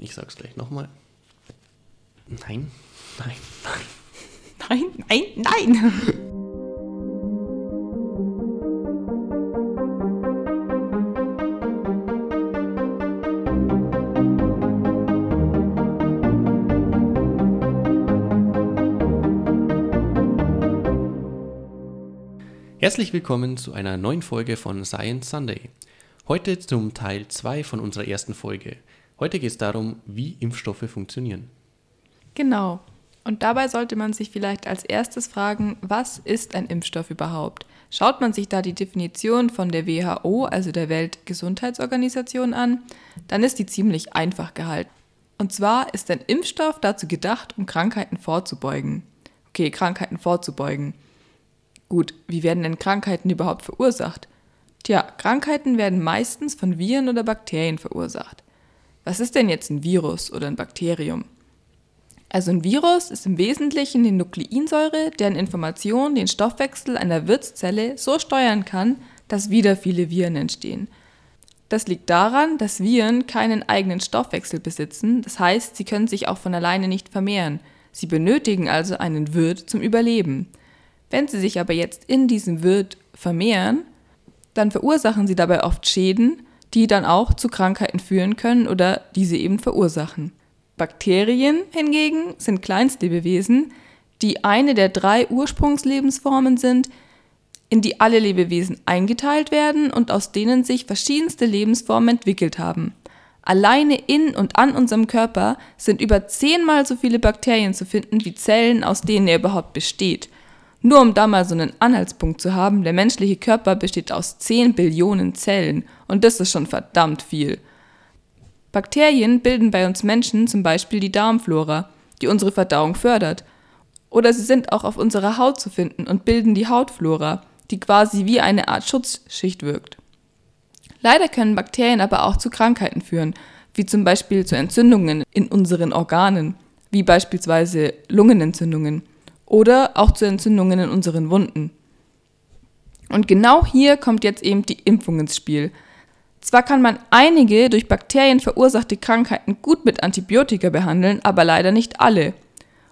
Ich sag's gleich nochmal. Nein, nein, nein. Nein, nein, nein. Herzlich willkommen zu einer neuen Folge von Science Sunday. Heute zum Teil 2 von unserer ersten Folge. Heute geht es darum, wie Impfstoffe funktionieren. Genau. Und dabei sollte man sich vielleicht als erstes fragen, was ist ein Impfstoff überhaupt? Schaut man sich da die Definition von der WHO, also der Weltgesundheitsorganisation, an, dann ist die ziemlich einfach gehalten. Und zwar ist ein Impfstoff dazu gedacht, um Krankheiten vorzubeugen. Okay, Krankheiten vorzubeugen. Gut, wie werden denn Krankheiten überhaupt verursacht? Tja, Krankheiten werden meistens von Viren oder Bakterien verursacht. Was ist denn jetzt ein Virus oder ein Bakterium? Also ein Virus ist im Wesentlichen die Nukleinsäure, deren Information den Stoffwechsel einer Wirtszelle so steuern kann, dass wieder viele Viren entstehen. Das liegt daran, dass Viren keinen eigenen Stoffwechsel besitzen, das heißt, sie können sich auch von alleine nicht vermehren. Sie benötigen also einen Wirt zum Überleben. Wenn sie sich aber jetzt in diesem Wirt vermehren, dann verursachen sie dabei oft Schäden, die dann auch zu Krankheiten führen können oder diese eben verursachen. Bakterien hingegen sind Kleinstlebewesen, die eine der drei Ursprungslebensformen sind, in die alle Lebewesen eingeteilt werden und aus denen sich verschiedenste Lebensformen entwickelt haben. Alleine in und an unserem Körper sind über zehnmal so viele Bakterien zu finden wie Zellen, aus denen er überhaupt besteht. Nur um da mal so einen Anhaltspunkt zu haben, der menschliche Körper besteht aus 10 Billionen Zellen und das ist schon verdammt viel. Bakterien bilden bei uns Menschen zum Beispiel die Darmflora, die unsere Verdauung fördert. Oder sie sind auch auf unserer Haut zu finden und bilden die Hautflora, die quasi wie eine Art Schutzschicht wirkt. Leider können Bakterien aber auch zu Krankheiten führen, wie zum Beispiel zu Entzündungen in unseren Organen, wie beispielsweise Lungenentzündungen oder auch zu Entzündungen in unseren Wunden. Und genau hier kommt jetzt eben die Impfung ins Spiel. Zwar kann man einige durch Bakterien verursachte Krankheiten gut mit Antibiotika behandeln, aber leider nicht alle.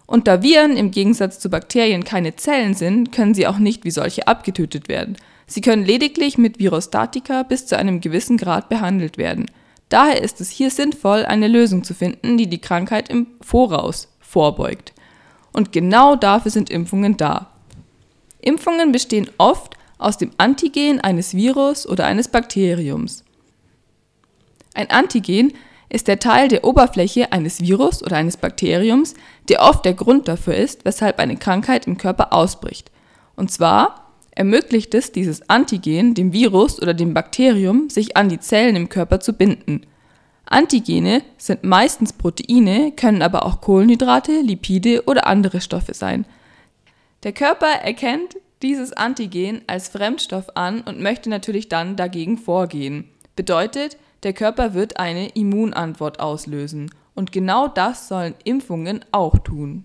Und da Viren im Gegensatz zu Bakterien keine Zellen sind, können sie auch nicht wie solche abgetötet werden. Sie können lediglich mit Virostatika bis zu einem gewissen Grad behandelt werden. Daher ist es hier sinnvoll, eine Lösung zu finden, die die Krankheit im Voraus vorbeugt. Und genau dafür sind Impfungen da. Impfungen bestehen oft aus dem Antigen eines Virus oder eines Bakteriums. Ein Antigen ist der Teil der Oberfläche eines Virus oder eines Bakteriums, der oft der Grund dafür ist, weshalb eine Krankheit im Körper ausbricht. Und zwar ermöglicht es dieses Antigen dem Virus oder dem Bakterium, sich an die Zellen im Körper zu binden. Antigene sind meistens Proteine, können aber auch Kohlenhydrate, Lipide oder andere Stoffe sein. Der Körper erkennt dieses Antigen als Fremdstoff an und möchte natürlich dann dagegen vorgehen. Bedeutet, der Körper wird eine Immunantwort auslösen. Und genau das sollen Impfungen auch tun.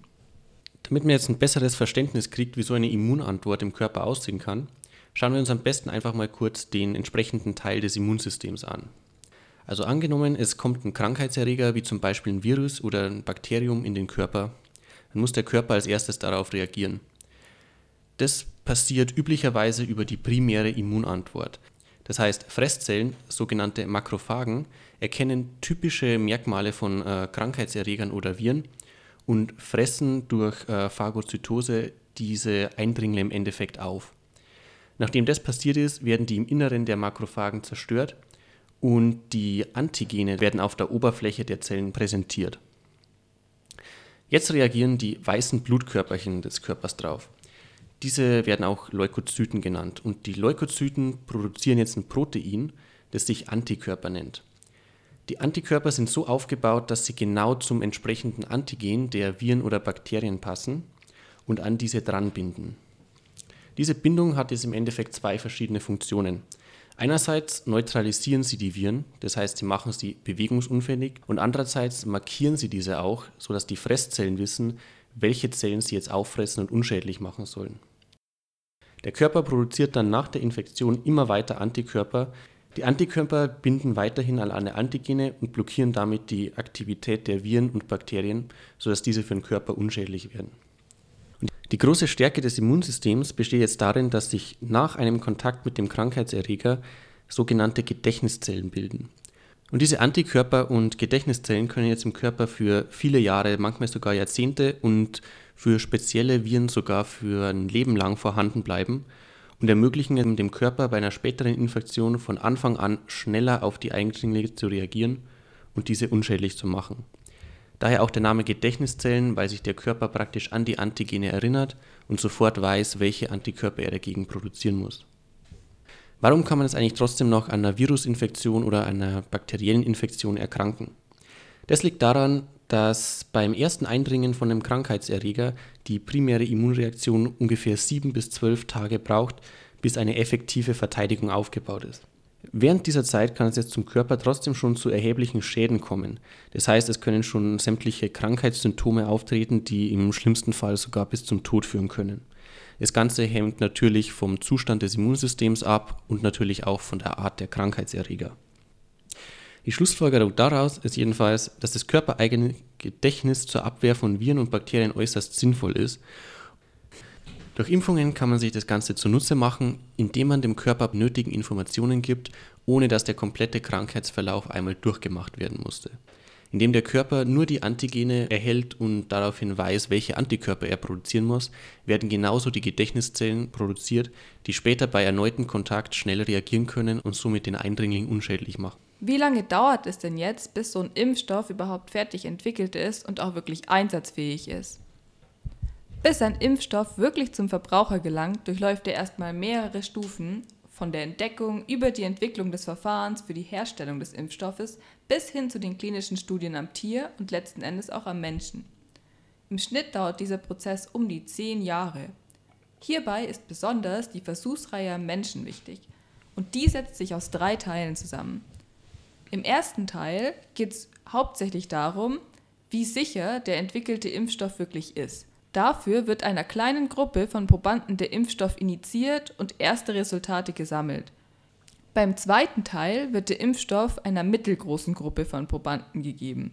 Damit man jetzt ein besseres Verständnis kriegt, wie so eine Immunantwort im Körper aussehen kann, schauen wir uns am besten einfach mal kurz den entsprechenden Teil des Immunsystems an. Also angenommen, es kommt ein Krankheitserreger wie zum Beispiel ein Virus oder ein Bakterium in den Körper, dann muss der Körper als erstes darauf reagieren. Das passiert üblicherweise über die primäre Immunantwort. Das heißt, Fresszellen, sogenannte Makrophagen, erkennen typische Merkmale von äh, Krankheitserregern oder Viren und fressen durch äh, Phagozytose diese Eindringlinge im Endeffekt auf. Nachdem das passiert ist, werden die im Inneren der Makrophagen zerstört und die Antigene werden auf der Oberfläche der Zellen präsentiert. Jetzt reagieren die weißen Blutkörperchen des Körpers drauf. Diese werden auch Leukozyten genannt und die Leukozyten produzieren jetzt ein Protein, das sich Antikörper nennt. Die Antikörper sind so aufgebaut, dass sie genau zum entsprechenden Antigen der Viren oder Bakterien passen und an diese dranbinden. Diese Bindung hat jetzt im Endeffekt zwei verschiedene Funktionen. Einerseits neutralisieren sie die Viren, das heißt, sie machen sie bewegungsunfällig und andererseits markieren sie diese auch, sodass die Fresszellen wissen, welche Zellen sie jetzt auffressen und unschädlich machen sollen. Der Körper produziert dann nach der Infektion immer weiter Antikörper, Die Antikörper binden weiterhin an alle Antigene und blockieren damit die Aktivität der Viren und Bakterien, sodass diese für den Körper unschädlich werden. Die große Stärke des Immunsystems besteht jetzt darin, dass sich nach einem Kontakt mit dem Krankheitserreger sogenannte Gedächtniszellen bilden. Und diese Antikörper und Gedächtniszellen können jetzt im Körper für viele Jahre, manchmal sogar Jahrzehnte und für spezielle Viren sogar für ein Leben lang vorhanden bleiben und ermöglichen dem Körper bei einer späteren Infektion von Anfang an schneller auf die Eindringlinge zu reagieren und diese unschädlich zu machen. Daher auch der Name Gedächtniszellen, weil sich der Körper praktisch an die Antigene erinnert und sofort weiß, welche Antikörper er dagegen produzieren muss. Warum kann man es eigentlich trotzdem noch an einer Virusinfektion oder einer bakteriellen Infektion erkranken? Das liegt daran, dass beim ersten Eindringen von einem Krankheitserreger die primäre Immunreaktion ungefähr sieben bis zwölf Tage braucht, bis eine effektive Verteidigung aufgebaut ist. Während dieser Zeit kann es jetzt zum Körper trotzdem schon zu erheblichen Schäden kommen. Das heißt, es können schon sämtliche Krankheitssymptome auftreten, die im schlimmsten Fall sogar bis zum Tod führen können. Das Ganze hängt natürlich vom Zustand des Immunsystems ab und natürlich auch von der Art der Krankheitserreger. Die Schlussfolgerung daraus ist jedenfalls, dass das körpereigene Gedächtnis zur Abwehr von Viren und Bakterien äußerst sinnvoll ist. Durch Impfungen kann man sich das Ganze zunutze machen, indem man dem Körper nötigen Informationen gibt, ohne dass der komplette Krankheitsverlauf einmal durchgemacht werden musste. Indem der Körper nur die Antigene erhält und daraufhin weiß, welche Antikörper er produzieren muss, werden genauso die Gedächtniszellen produziert, die später bei erneutem Kontakt schnell reagieren können und somit den Eindringling unschädlich machen. Wie lange dauert es denn jetzt, bis so ein Impfstoff überhaupt fertig entwickelt ist und auch wirklich einsatzfähig ist? Bis ein Impfstoff wirklich zum Verbraucher gelangt, durchläuft er erstmal mehrere Stufen, von der Entdeckung über die Entwicklung des Verfahrens für die Herstellung des Impfstoffes bis hin zu den klinischen Studien am Tier und letzten Endes auch am Menschen. Im Schnitt dauert dieser Prozess um die zehn Jahre. Hierbei ist besonders die Versuchsreihe am Menschen wichtig. Und die setzt sich aus drei Teilen zusammen. Im ersten Teil geht es hauptsächlich darum, wie sicher der entwickelte Impfstoff wirklich ist. Dafür wird einer kleinen Gruppe von Probanden der Impfstoff initiiert und erste Resultate gesammelt. Beim zweiten Teil wird der Impfstoff einer mittelgroßen Gruppe von Probanden gegeben,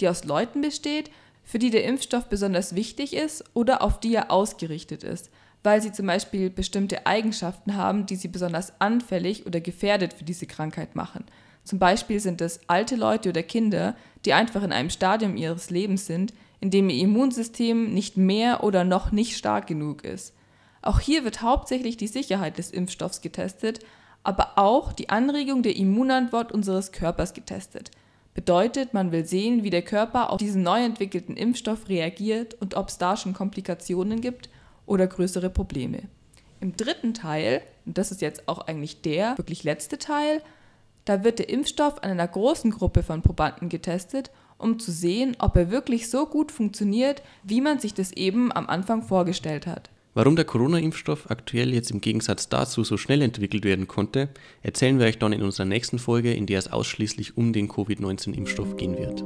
die aus Leuten besteht, für die der Impfstoff besonders wichtig ist oder auf die er ausgerichtet ist, weil sie zum Beispiel bestimmte Eigenschaften haben, die sie besonders anfällig oder gefährdet für diese Krankheit machen. Zum Beispiel sind es alte Leute oder Kinder, die einfach in einem Stadium ihres Lebens sind, in dem ihr Immunsystem nicht mehr oder noch nicht stark genug ist. Auch hier wird hauptsächlich die Sicherheit des Impfstoffs getestet, aber auch die Anregung der Immunantwort unseres Körpers getestet. Bedeutet, man will sehen, wie der Körper auf diesen neu entwickelten Impfstoff reagiert und ob es da schon Komplikationen gibt oder größere Probleme. Im dritten Teil, und das ist jetzt auch eigentlich der wirklich letzte Teil, da wird der Impfstoff an einer großen Gruppe von Probanden getestet, um zu sehen, ob er wirklich so gut funktioniert, wie man sich das eben am Anfang vorgestellt hat. Warum der Corona-Impfstoff aktuell jetzt im Gegensatz dazu so schnell entwickelt werden konnte, erzählen wir euch dann in unserer nächsten Folge, in der es ausschließlich um den Covid-19-Impfstoff gehen wird.